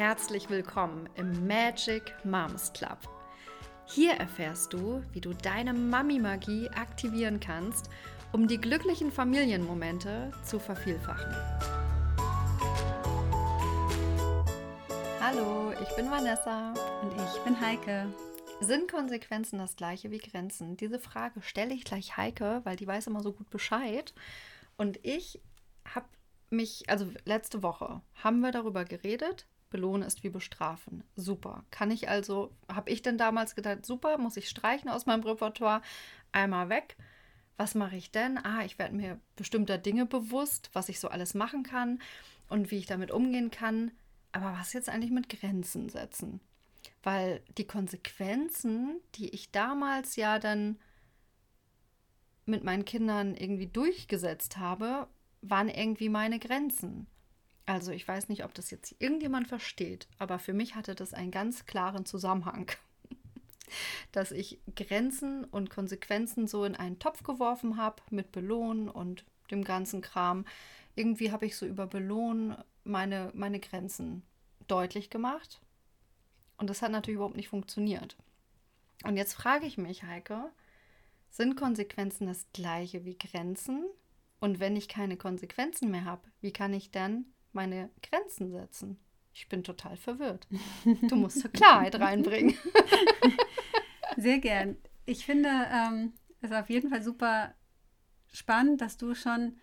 herzlich willkommen im Magic Moms Club. Hier erfährst du, wie du deine Mami-Magie aktivieren kannst, um die glücklichen Familienmomente zu vervielfachen. Hallo, ich bin Vanessa. Und ich bin Heike. Sind Konsequenzen das gleiche wie Grenzen? Diese Frage stelle ich gleich Heike, weil die weiß immer so gut Bescheid. Und ich habe mich, also letzte Woche haben wir darüber geredet, Belohnen ist wie bestrafen. Super. Kann ich also, habe ich denn damals gedacht, super, muss ich streichen aus meinem Repertoire, einmal weg. Was mache ich denn? Ah, ich werde mir bestimmter Dinge bewusst, was ich so alles machen kann und wie ich damit umgehen kann. Aber was jetzt eigentlich mit Grenzen setzen? Weil die Konsequenzen, die ich damals ja dann mit meinen Kindern irgendwie durchgesetzt habe, waren irgendwie meine Grenzen. Also ich weiß nicht, ob das jetzt irgendjemand versteht, aber für mich hatte das einen ganz klaren Zusammenhang, dass ich Grenzen und Konsequenzen so in einen Topf geworfen habe mit Belohnen und dem ganzen Kram. Irgendwie habe ich so über Belohnen meine, meine Grenzen deutlich gemacht. Und das hat natürlich überhaupt nicht funktioniert. Und jetzt frage ich mich, Heike, sind Konsequenzen das gleiche wie Grenzen? Und wenn ich keine Konsequenzen mehr habe, wie kann ich dann meine Grenzen setzen. Ich bin total verwirrt. Du musst Klarheit reinbringen. Sehr gern. Ich finde ähm, es auf jeden Fall super spannend, dass du schon,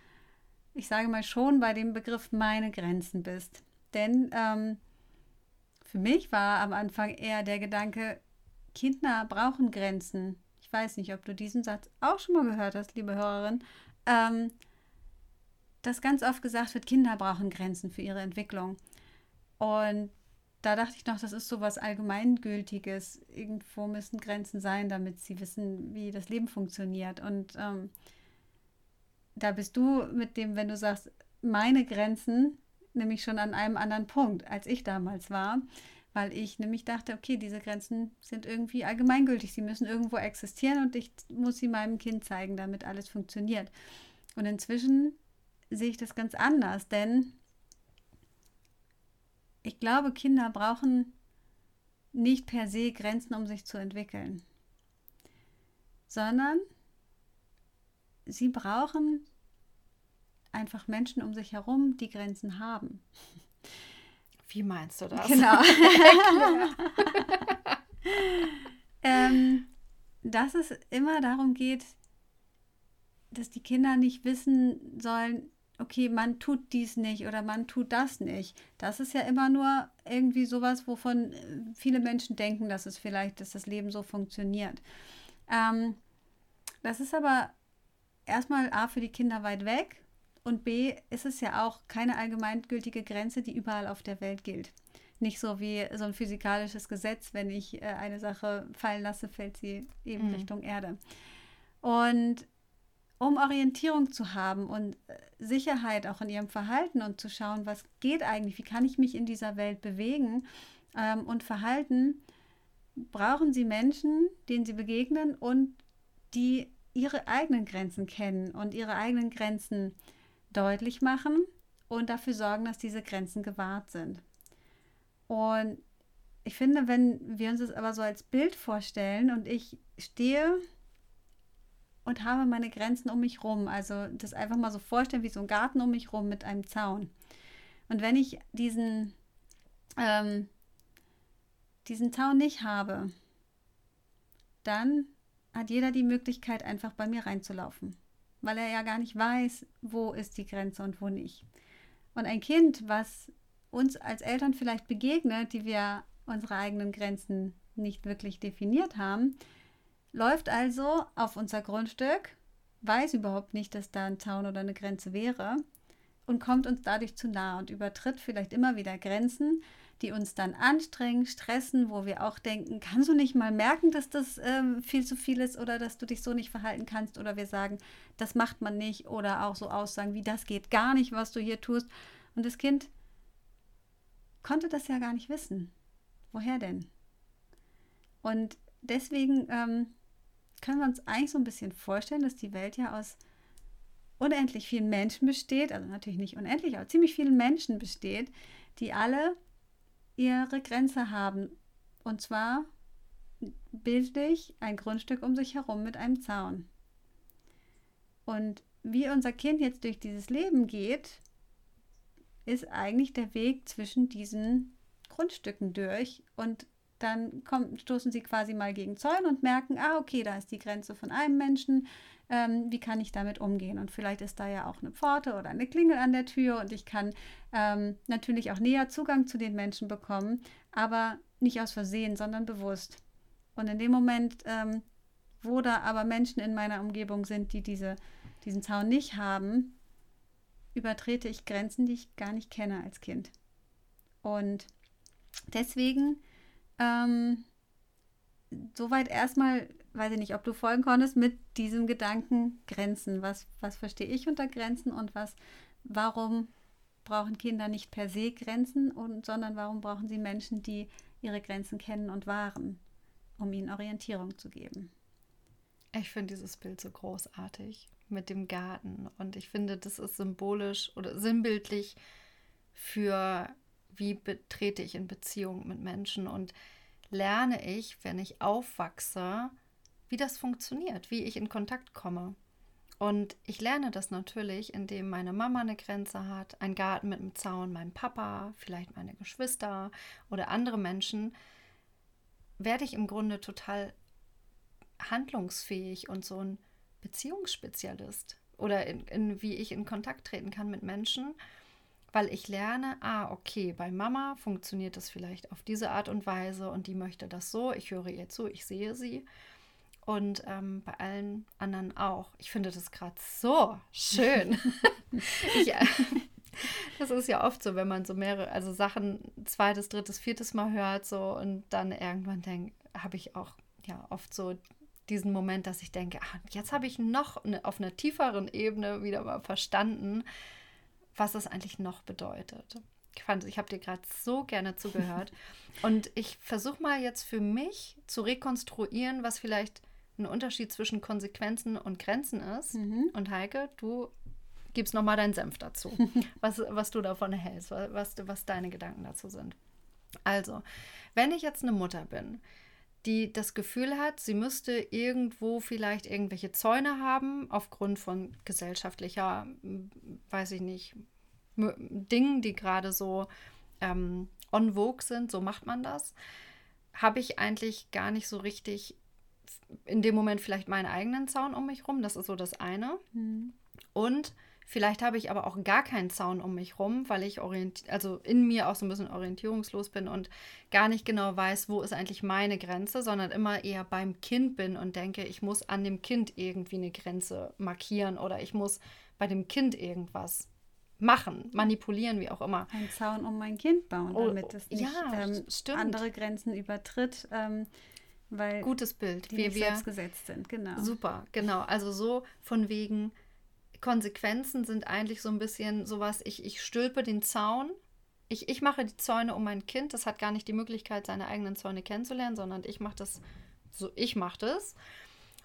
ich sage mal schon bei dem Begriff meine Grenzen bist. Denn ähm, für mich war am Anfang eher der Gedanke, Kinder brauchen Grenzen. Ich weiß nicht, ob du diesen Satz auch schon mal gehört hast, liebe Hörerin. Ähm, dass ganz oft gesagt wird, Kinder brauchen Grenzen für ihre Entwicklung. Und da dachte ich noch, das ist so was Allgemeingültiges. Irgendwo müssen Grenzen sein, damit sie wissen, wie das Leben funktioniert. Und ähm, da bist du mit dem, wenn du sagst, meine Grenzen, nämlich schon an einem anderen Punkt, als ich damals war, weil ich nämlich dachte, okay, diese Grenzen sind irgendwie allgemeingültig, sie müssen irgendwo existieren und ich muss sie meinem Kind zeigen, damit alles funktioniert. Und inzwischen sehe ich das ganz anders, denn ich glaube, Kinder brauchen nicht per se Grenzen, um sich zu entwickeln, sondern sie brauchen einfach Menschen um sich herum, die Grenzen haben. Wie meinst du das? Genau. ähm, dass es immer darum geht, dass die Kinder nicht wissen sollen, okay, man tut dies nicht oder man tut das nicht. Das ist ja immer nur irgendwie sowas, wovon äh, viele Menschen denken, dass es vielleicht, dass das Leben so funktioniert. Ähm, das ist aber erstmal A für die Kinder weit weg und B ist es ja auch keine allgemeingültige Grenze, die überall auf der Welt gilt. Nicht so wie so ein physikalisches Gesetz, wenn ich äh, eine Sache fallen lasse, fällt sie eben mhm. Richtung Erde. Und um Orientierung zu haben und äh, Sicherheit auch in ihrem Verhalten und zu schauen, was geht eigentlich, wie kann ich mich in dieser Welt bewegen ähm, und verhalten, brauchen sie Menschen, denen sie begegnen und die ihre eigenen Grenzen kennen und ihre eigenen Grenzen deutlich machen und dafür sorgen, dass diese Grenzen gewahrt sind. Und ich finde, wenn wir uns das aber so als Bild vorstellen und ich stehe und habe meine Grenzen um mich rum. Also das einfach mal so vorstellen wie so ein Garten um mich rum mit einem Zaun. Und wenn ich diesen, ähm, diesen Zaun nicht habe, dann hat jeder die Möglichkeit, einfach bei mir reinzulaufen, weil er ja gar nicht weiß, wo ist die Grenze und wo nicht. Und ein Kind, was uns als Eltern vielleicht begegnet, die wir unsere eigenen Grenzen nicht wirklich definiert haben, läuft also auf unser Grundstück, weiß überhaupt nicht, dass da ein Zaun oder eine Grenze wäre und kommt uns dadurch zu nah und übertritt vielleicht immer wieder Grenzen, die uns dann anstrengen, stressen, wo wir auch denken, kannst du nicht mal merken, dass das ähm, viel zu viel ist oder dass du dich so nicht verhalten kannst oder wir sagen, das macht man nicht oder auch so Aussagen wie das geht gar nicht, was du hier tust. Und das Kind konnte das ja gar nicht wissen. Woher denn? Und deswegen ähm, können wir uns eigentlich so ein bisschen vorstellen, dass die Welt ja aus unendlich vielen Menschen besteht, also natürlich nicht unendlich, aber ziemlich vielen Menschen besteht, die alle ihre Grenze haben. Und zwar bildlich ein Grundstück um sich herum mit einem Zaun. Und wie unser Kind jetzt durch dieses Leben geht, ist eigentlich der Weg zwischen diesen Grundstücken durch. Und dann kommen, stoßen sie quasi mal gegen Zäune und merken, ah, okay, da ist die Grenze von einem Menschen. Ähm, wie kann ich damit umgehen? Und vielleicht ist da ja auch eine Pforte oder eine Klingel an der Tür und ich kann ähm, natürlich auch näher Zugang zu den Menschen bekommen, aber nicht aus Versehen, sondern bewusst. Und in dem Moment, ähm, wo da aber Menschen in meiner Umgebung sind, die diese, diesen Zaun nicht haben, übertrete ich Grenzen, die ich gar nicht kenne als Kind. Und deswegen, ähm, soweit erstmal, weiß ich nicht, ob du folgen konntest, mit diesem Gedanken Grenzen. Was, was verstehe ich unter Grenzen und was, warum brauchen Kinder nicht per se Grenzen, und, sondern warum brauchen sie Menschen, die ihre Grenzen kennen und wahren, um ihnen Orientierung zu geben. Ich finde dieses Bild so großartig mit dem Garten und ich finde, das ist symbolisch oder sinnbildlich für, wie betrete ich in Beziehung mit Menschen und lerne ich, wenn ich aufwachse, wie das funktioniert, wie ich in Kontakt komme. Und ich lerne das natürlich, indem meine Mama eine Grenze hat, ein Garten mit einem Zaun, mein Papa, vielleicht meine Geschwister oder andere Menschen, werde ich im Grunde total handlungsfähig und so ein Beziehungsspezialist oder in, in, wie ich in Kontakt treten kann mit Menschen, weil ich lerne, ah, okay, bei Mama funktioniert das vielleicht auf diese Art und Weise und die möchte das so, ich höre ihr zu, ich sehe sie und ähm, bei allen anderen auch. Ich finde das gerade so schön. ich, äh, das ist ja oft so, wenn man so mehrere, also Sachen zweites, drittes, viertes Mal hört so und dann irgendwann denkt, habe ich auch ja oft so diesen Moment, dass ich denke, ach, jetzt habe ich noch eine, auf einer tieferen Ebene wieder mal verstanden, was es eigentlich noch bedeutet. Ich fand, ich habe dir gerade so gerne zugehört und ich versuche mal jetzt für mich zu rekonstruieren, was vielleicht ein Unterschied zwischen Konsequenzen und Grenzen ist. Mhm. Und Heike, du gibst nochmal deinen Senf dazu, was, was du davon hältst, was, was deine Gedanken dazu sind. Also, wenn ich jetzt eine Mutter bin, die das Gefühl hat, sie müsste irgendwo vielleicht irgendwelche Zäune haben, aufgrund von gesellschaftlicher, weiß ich nicht, Dingen, die gerade so ähm, on vogue sind, so macht man das, habe ich eigentlich gar nicht so richtig in dem Moment vielleicht meinen eigenen Zaun um mich rum. Das ist so das eine. Mhm. Und vielleicht habe ich aber auch gar keinen Zaun um mich rum, weil ich also in mir auch so ein bisschen orientierungslos bin und gar nicht genau weiß, wo ist eigentlich meine Grenze, sondern immer eher beim Kind bin und denke, ich muss an dem Kind irgendwie eine Grenze markieren oder ich muss bei dem Kind irgendwas machen, manipulieren, wie auch immer. Ein Zaun um mein Kind bauen, oh, damit es nicht ja, ähm, andere Grenzen übertritt. Ähm, weil Gutes Bild. Die wir, wir selbst gesetzt sind, genau. Super, genau. Also so von wegen Konsequenzen sind eigentlich so ein bisschen sowas, ich, ich stülpe den Zaun, ich, ich mache die Zäune um mein Kind, das hat gar nicht die Möglichkeit, seine eigenen Zäune kennenzulernen, sondern ich mache das so, ich mache das.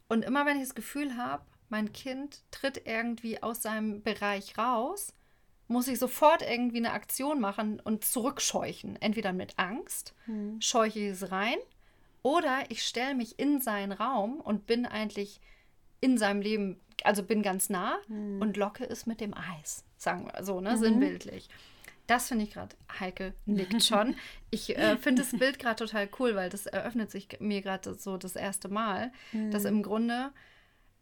Und immer wenn ich das Gefühl habe, mein Kind tritt irgendwie aus seinem Bereich raus, muss ich sofort irgendwie eine Aktion machen und zurückscheuchen. Entweder mit Angst, hm. scheuche ich es rein oder ich stelle mich in seinen Raum und bin eigentlich in seinem Leben, also bin ganz nah mhm. und locke es mit dem Eis, sagen wir so, ne, mhm. sinnbildlich. Das finde ich gerade, Heike nickt schon. Ich äh, finde das Bild gerade total cool, weil das eröffnet sich mir gerade so das erste Mal, mhm. dass im Grunde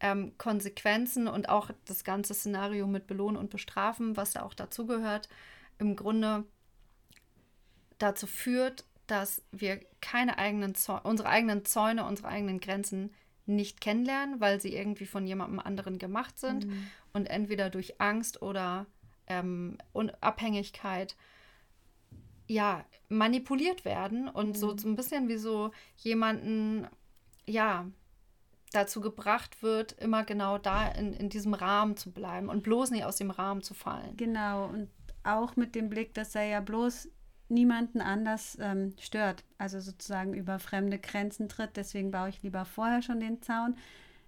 ähm, Konsequenzen und auch das ganze Szenario mit Belohnen und Bestrafen, was da auch dazugehört, im Grunde dazu führt, dass wir keine eigenen Zäune, unsere eigenen Zäune, unsere eigenen Grenzen nicht kennenlernen, weil sie irgendwie von jemandem anderen gemacht sind mhm. und entweder durch Angst oder ähm, Abhängigkeit ja manipuliert werden und mhm. so, so ein bisschen wie so jemanden ja dazu gebracht wird, immer genau da in, in diesem Rahmen zu bleiben und bloß nicht aus dem Rahmen zu fallen. Genau, und auch mit dem Blick, dass er ja bloß niemanden anders ähm, stört, also sozusagen über fremde Grenzen tritt. Deswegen baue ich lieber vorher schon den Zaun,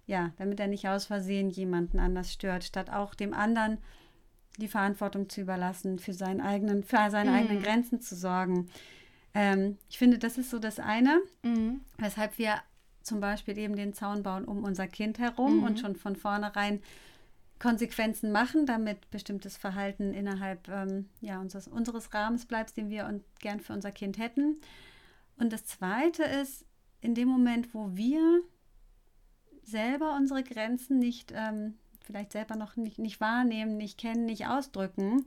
ja, damit er nicht aus Versehen jemanden anders stört, statt auch dem anderen die Verantwortung zu überlassen, für, seinen eigenen, für seine mhm. eigenen Grenzen zu sorgen. Ähm, ich finde, das ist so das eine, Mhm. weshalb wir zum Beispiel eben den Zaun bauen um unser Kind herum Mhm. und schon von vornherein Konsequenzen machen, damit bestimmtes Verhalten innerhalb ähm, ja, unseres, unseres Rahmens bleibt, den wir und gern für unser Kind hätten. Und das Zweite ist, in dem Moment, wo wir selber unsere Grenzen nicht, ähm, vielleicht selber noch nicht, nicht wahrnehmen, nicht kennen, nicht ausdrücken,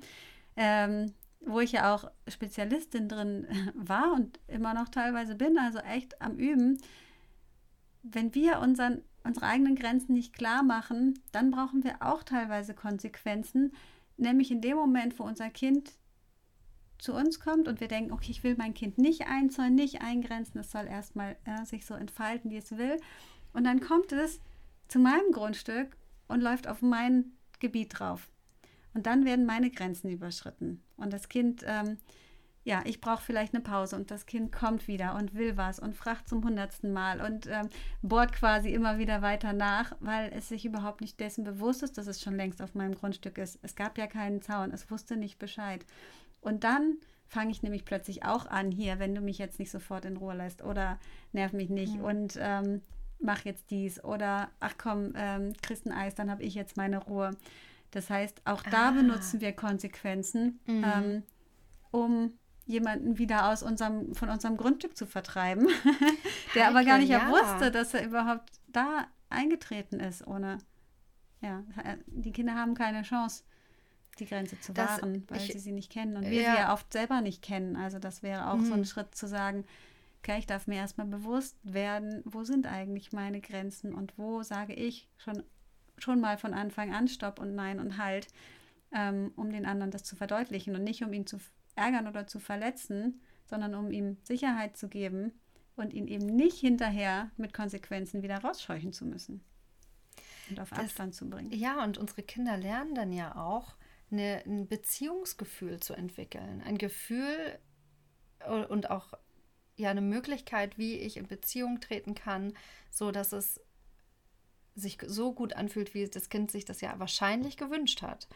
ähm, wo ich ja auch Spezialistin drin war und immer noch teilweise bin, also echt am Üben, wenn wir unseren, unsere eigenen Grenzen nicht klar machen, dann brauchen wir auch teilweise Konsequenzen, nämlich in dem Moment, wo unser Kind zu uns kommt und wir denken, okay, ich will mein Kind nicht einzäunen, nicht eingrenzen, es soll erstmal äh, sich so entfalten, wie es will. Und dann kommt es zu meinem Grundstück und läuft auf mein Gebiet drauf. Und dann werden meine Grenzen überschritten. Und das Kind, ähm, ja, ich brauche vielleicht eine Pause und das Kind kommt wieder und will was und fragt zum hundertsten Mal und ähm, bohrt quasi immer wieder weiter nach, weil es sich überhaupt nicht dessen bewusst ist, dass es schon längst auf meinem Grundstück ist. Es gab ja keinen Zaun, es wusste nicht Bescheid. Und dann fange ich nämlich plötzlich auch an, hier, wenn du mich jetzt nicht sofort in Ruhe lässt oder nerv mich nicht Mhm. und ähm, mach jetzt dies oder ach komm, ähm, kriegst ein Eis, dann habe ich jetzt meine Ruhe. Das heißt, auch da Ah. benutzen wir Konsequenzen, Mhm. ähm, um jemanden wieder aus unserem, von unserem Grundstück zu vertreiben, der aber gar Heike, nicht ja. wusste, dass er überhaupt da eingetreten ist, ohne, ja, die Kinder haben keine Chance, die Grenze zu Das- wahren, weil ich- sie sie nicht kennen und wir Ja. sie ja oft selber nicht kennen. Also das wäre auch so ein Mhm. Schritt zu sagen, okay, ich darf mir erstmal bewusst werden, wo sind eigentlich meine Grenzen und wo sage ich schon, schon mal von Anfang an Stopp und Nein und Halt, ähm, um den anderen das zu verdeutlichen und nicht um ihn zu ärgern oder zu verletzen, sondern um ihm Sicherheit zu geben und ihn eben nicht hinterher mit Konsequenzen wieder rausscheuchen zu müssen und auf Das- Abstand zu bringen. Ja, und unsere Kinder lernen dann ja auch, eine, ein Beziehungsgefühl zu entwickeln. Ein Gefühl äh, und auch ja eine Möglichkeit, wie ich in Beziehung treten kann, so dass es sich so gut anfühlt, wie das Kind sich das ja wahrscheinlich gewünscht hat.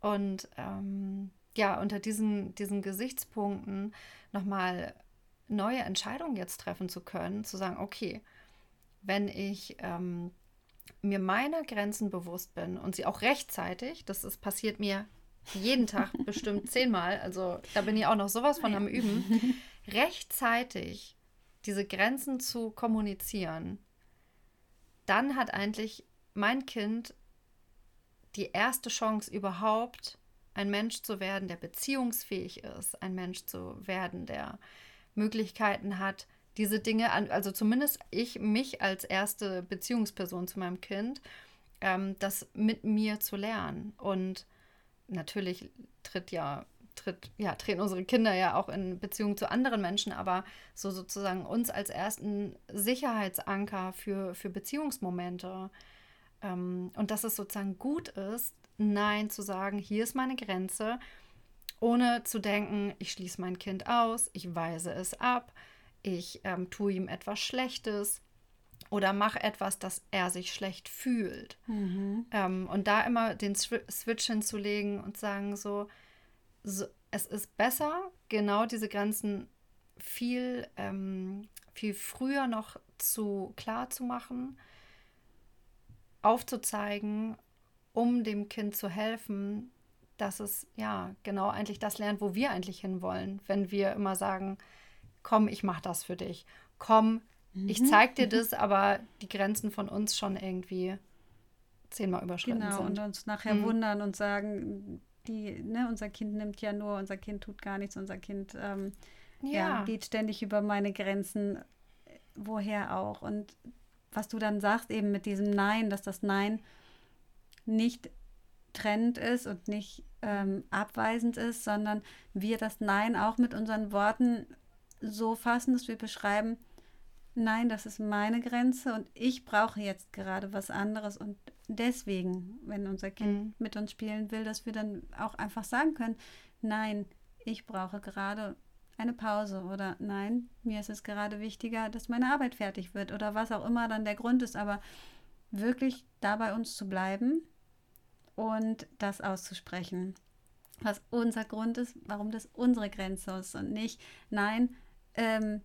Und ähm, ja, unter diesen, diesen Gesichtspunkten nochmal neue Entscheidungen jetzt treffen zu können, zu sagen, okay, wenn ich ähm, mir meiner Grenzen bewusst bin und sie auch rechtzeitig, das ist, passiert mir jeden Tag bestimmt zehnmal, also da bin ich auch noch sowas von am Üben, rechtzeitig diese Grenzen zu kommunizieren, dann hat eigentlich mein Kind die erste Chance überhaupt, ein Mensch zu werden, der beziehungsfähig ist, ein Mensch zu werden, der Möglichkeiten hat, diese Dinge an, also zumindest ich, mich als erste Beziehungsperson zu meinem Kind, ähm, das mit mir zu lernen. Und natürlich tritt ja, tritt, ja, treten unsere Kinder ja auch in Beziehung zu anderen Menschen, aber so sozusagen uns als ersten Sicherheitsanker für, für Beziehungsmomente. Ähm, und dass es sozusagen gut ist, Nein zu sagen, hier ist meine Grenze, ohne zu denken, ich schließe mein Kind aus, ich weise es ab, ich ähm, tue ihm etwas Schlechtes oder mache etwas, dass er sich schlecht fühlt. Mhm. Ähm, und da immer den Swi- Switch hinzulegen und sagen so, so, es ist besser, genau diese Grenzen viel, ähm, viel früher noch zu klar zu machen, aufzuzeigen, um dem Kind zu helfen, dass es ja genau eigentlich das lernt, wo wir eigentlich hinwollen, wenn wir immer sagen, komm, ich mach das für dich, komm, ich Mhm. zeig dir das, aber die Grenzen von uns schon irgendwie zehnmal überschritten Genau, und sind. uns nachher Mhm. wundern und sagen, die, ne, unser Kind nimmt ja nur, unser Kind tut gar nichts, unser Kind ähm, ja. Ja, geht ständig über meine Grenzen, woher auch. Und was du dann sagst, eben mit diesem Nein, dass das Nein nicht trennend ist und nicht ähm, abweisend ist, sondern wir das Nein auch mit unseren Worten so fassen, dass wir beschreiben, nein, das ist meine Grenze und ich brauche jetzt gerade was anderes und deswegen, wenn unser Kind Mhm. mit uns spielen will, dass wir dann auch einfach sagen können, nein, ich brauche gerade eine Pause oder nein, mir ist es gerade wichtiger, dass meine Arbeit fertig wird oder was auch immer dann der Grund ist, aber wirklich da bei uns zu bleiben und das auszusprechen, was unser Grund ist, warum das unsere Grenze ist und nicht, nein, ähm,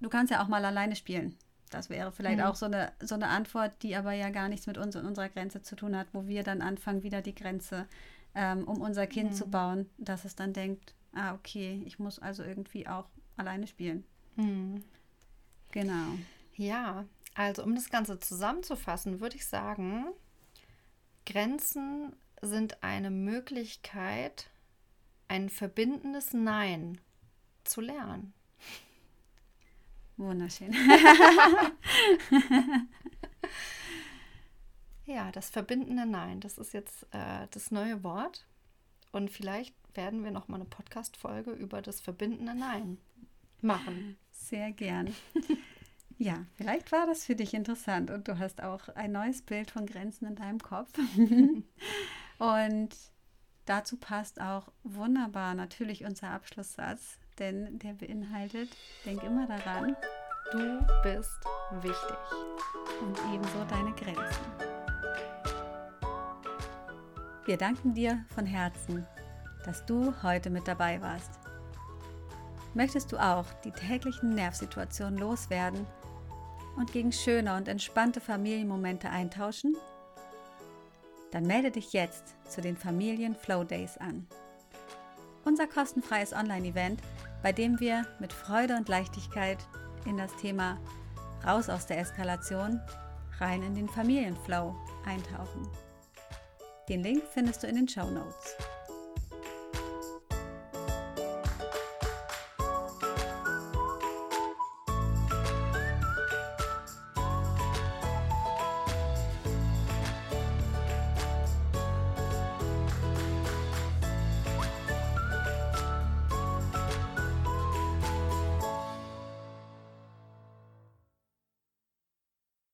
du kannst ja auch mal alleine spielen. Das wäre vielleicht Mhm. auch so eine, so eine Antwort, die aber ja gar nichts mit uns und unserer Grenze zu tun hat, wo wir dann anfangen, wieder die Grenze ähm, um unser Kind zu bauen, dass es dann denkt, ah, okay, ich muss also irgendwie auch alleine spielen. Hm. Genau. Ja, also um das Ganze zusammenzufassen, würde ich sagen, Grenzen sind eine Möglichkeit, ein verbindendes Nein zu lernen. Wunderschön. Ja, das verbindende Nein, das ist jetzt äh, das neue Wort. Und vielleicht werden wir noch mal eine Podcast-Folge über das verbindende Nein machen. Sehr gern. Ja, vielleicht war das für dich interessant und du hast auch ein neues Bild von Grenzen in deinem Kopf. und dazu passt auch wunderbar natürlich unser Abschlusssatz, denn der beinhaltet, denk immer daran Du bist wichtig. und ebenso deine Grenzen. Wir danken dir von Herzen, dass du heute mit dabei warst. Möchtest du auch die täglichen Nervsituationen loswerden und gegen schöne und entspannte Familienmomente eintauschen? Dann melde dich jetzt zu den Familien Flow Days an. Unser kostenfreies Online-Event, bei dem wir mit Freude und Leichtigkeit in das Thema Raus aus der Eskalation, rein in den Familienflow eintauchen. Den Link findest du in den Show Notes.